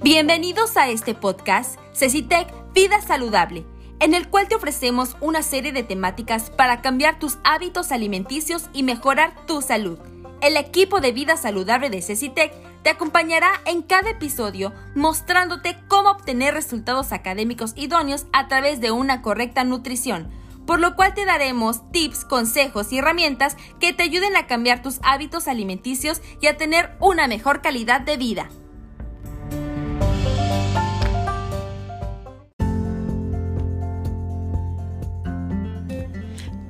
Bienvenidos a este podcast Cecitec Vida Saludable, en el cual te ofrecemos una serie de temáticas para cambiar tus hábitos alimenticios y mejorar tu salud. El equipo de Vida Saludable de Cecitec te acompañará en cada episodio mostrándote cómo obtener resultados académicos idóneos a través de una correcta nutrición, por lo cual te daremos tips, consejos y herramientas que te ayuden a cambiar tus hábitos alimenticios y a tener una mejor calidad de vida.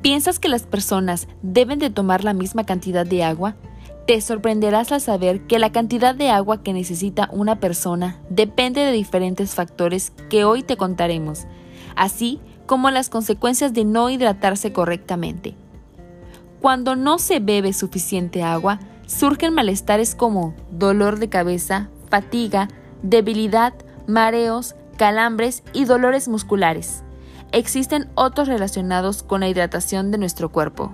¿Piensas que las personas deben de tomar la misma cantidad de agua? Te sorprenderás al saber que la cantidad de agua que necesita una persona depende de diferentes factores que hoy te contaremos, así como las consecuencias de no hidratarse correctamente. Cuando no se bebe suficiente agua, surgen malestares como dolor de cabeza, fatiga, debilidad, mareos, calambres y dolores musculares existen otros relacionados con la hidratación de nuestro cuerpo.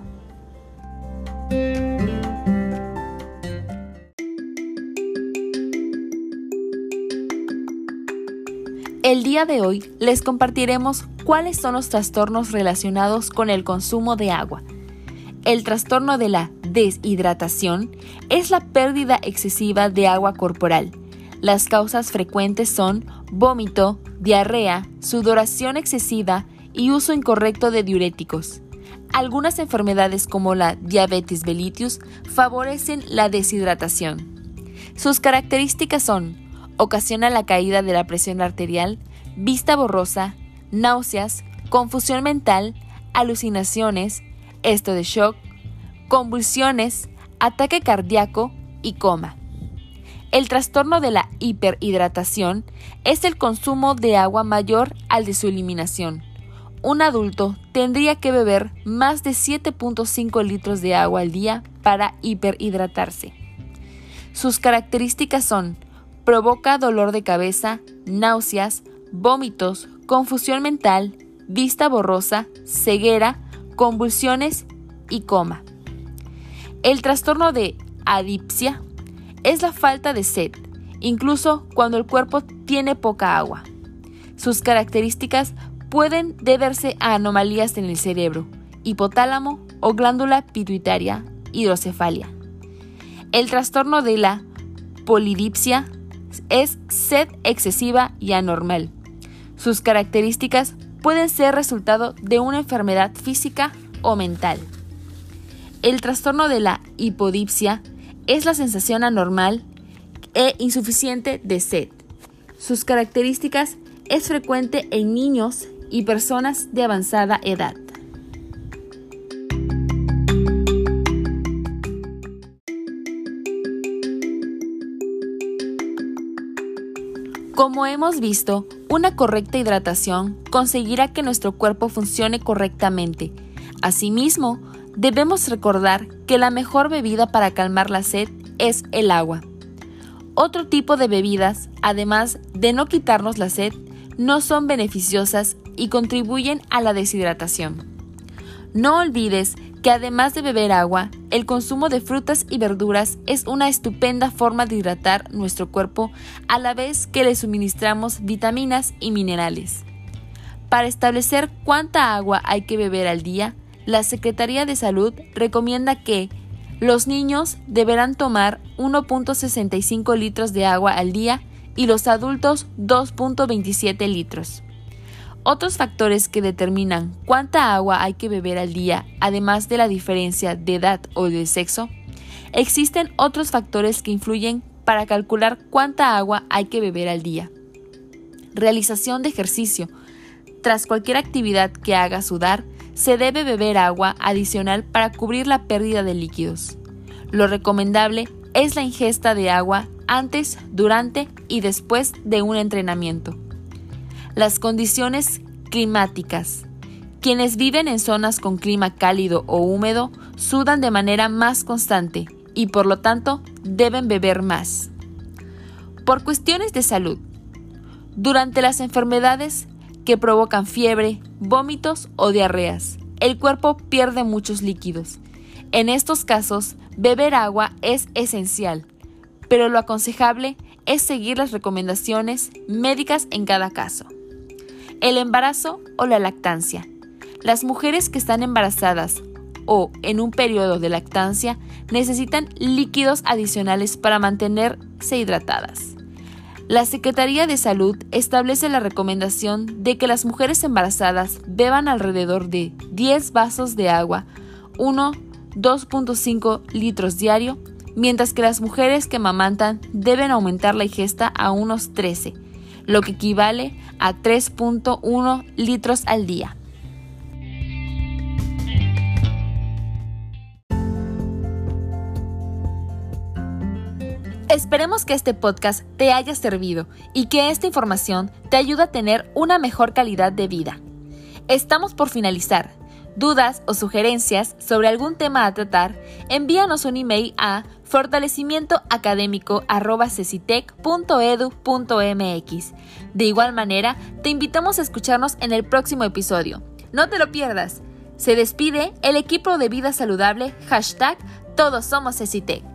El día de hoy les compartiremos cuáles son los trastornos relacionados con el consumo de agua. El trastorno de la deshidratación es la pérdida excesiva de agua corporal. Las causas frecuentes son vómito, diarrea, sudoración excesiva y uso incorrecto de diuréticos. Algunas enfermedades como la diabetes mellitus favorecen la deshidratación. Sus características son ocasiona la caída de la presión arterial, vista borrosa, náuseas, confusión mental, alucinaciones, esto de shock, convulsiones, ataque cardíaco y coma. El trastorno de la hiperhidratación es el consumo de agua mayor al de su eliminación. Un adulto tendría que beber más de 7.5 litros de agua al día para hiperhidratarse. Sus características son provoca dolor de cabeza, náuseas, vómitos, confusión mental, vista borrosa, ceguera, convulsiones y coma. El trastorno de adipsia es la falta de sed, incluso cuando el cuerpo tiene poca agua. Sus características pueden deberse a anomalías en el cerebro, hipotálamo o glándula pituitaria, hidrocefalia. El trastorno de la polidipsia es sed excesiva y anormal. Sus características pueden ser resultado de una enfermedad física o mental. El trastorno de la hipodipsia es la sensación anormal e insuficiente de sed. Sus características es frecuente en niños y personas de avanzada edad. Como hemos visto, una correcta hidratación conseguirá que nuestro cuerpo funcione correctamente. Asimismo, debemos recordar que la mejor bebida para calmar la sed es el agua. Otro tipo de bebidas, además de no quitarnos la sed, no son beneficiosas y contribuyen a la deshidratación. No olvides que además de beber agua, el consumo de frutas y verduras es una estupenda forma de hidratar nuestro cuerpo a la vez que le suministramos vitaminas y minerales. Para establecer cuánta agua hay que beber al día, la Secretaría de Salud recomienda que los niños deberán tomar 1.65 litros de agua al día y los adultos 2.27 litros. Otros factores que determinan cuánta agua hay que beber al día, además de la diferencia de edad o de sexo, existen otros factores que influyen para calcular cuánta agua hay que beber al día. Realización de ejercicio. Tras cualquier actividad que haga sudar, se debe beber agua adicional para cubrir la pérdida de líquidos. Lo recomendable es la ingesta de agua antes, durante y después de un entrenamiento. Las condiciones climáticas. Quienes viven en zonas con clima cálido o húmedo sudan de manera más constante y por lo tanto deben beber más. Por cuestiones de salud. Durante las enfermedades que provocan fiebre, vómitos o diarreas. El cuerpo pierde muchos líquidos. En estos casos, beber agua es esencial, pero lo aconsejable es seguir las recomendaciones médicas en cada caso. El embarazo o la lactancia. Las mujeres que están embarazadas o en un periodo de lactancia necesitan líquidos adicionales para mantenerse hidratadas. La Secretaría de Salud establece la recomendación de que las mujeres embarazadas beban alrededor de 10 vasos de agua, 1 2.5 litros diario, mientras que las mujeres que amamantan deben aumentar la ingesta a unos 13, lo que equivale a 3.1 litros al día. Esperemos que este podcast te haya servido y que esta información te ayude a tener una mejor calidad de vida. Estamos por finalizar dudas o sugerencias sobre algún tema a tratar, envíanos un email a fortalecimientoacadémico.cecitec.edu.mx. De igual manera, te invitamos a escucharnos en el próximo episodio. No te lo pierdas. Se despide el equipo de vida saludable, hashtag Todos Somos Cecitec.